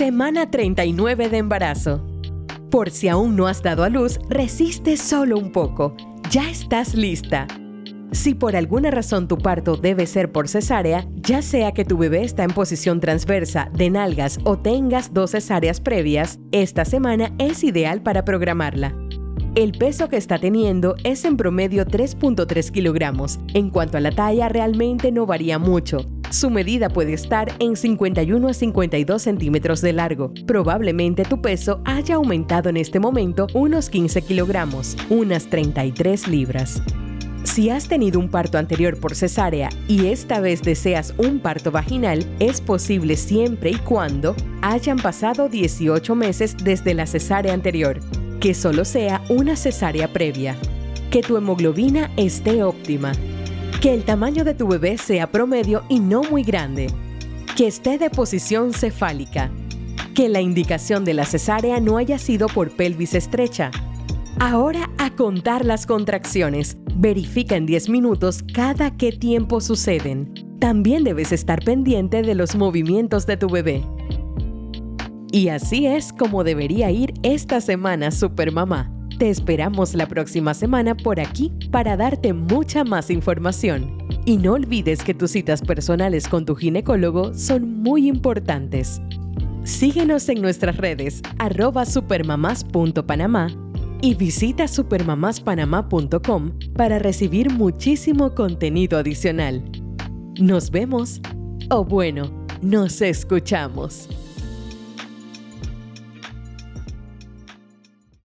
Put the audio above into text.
Semana 39 de embarazo. Por si aún no has dado a luz, resiste solo un poco. Ya estás lista. Si por alguna razón tu parto debe ser por cesárea, ya sea que tu bebé está en posición transversa, de nalgas o tengas dos cesáreas previas, esta semana es ideal para programarla. El peso que está teniendo es en promedio 3.3 kilogramos. En cuanto a la talla, realmente no varía mucho. Su medida puede estar en 51 a 52 centímetros de largo. Probablemente tu peso haya aumentado en este momento unos 15 kilogramos, unas 33 libras. Si has tenido un parto anterior por cesárea y esta vez deseas un parto vaginal, es posible siempre y cuando hayan pasado 18 meses desde la cesárea anterior, que solo sea una cesárea previa, que tu hemoglobina esté óptima, que el tamaño de tu bebé sea promedio y no muy grande. Que esté de posición cefálica. Que la indicación de la cesárea no haya sido por pelvis estrecha. Ahora a contar las contracciones. Verifica en 10 minutos cada qué tiempo suceden. También debes estar pendiente de los movimientos de tu bebé. Y así es como debería ir esta semana Supermamá. Te esperamos la próxima semana por aquí para darte mucha más información. Y no olvides que tus citas personales con tu ginecólogo son muy importantes. Síguenos en nuestras redes arroba supermamás.panamá y visita supermamáspanamá.com para recibir muchísimo contenido adicional. Nos vemos, o bueno, nos escuchamos.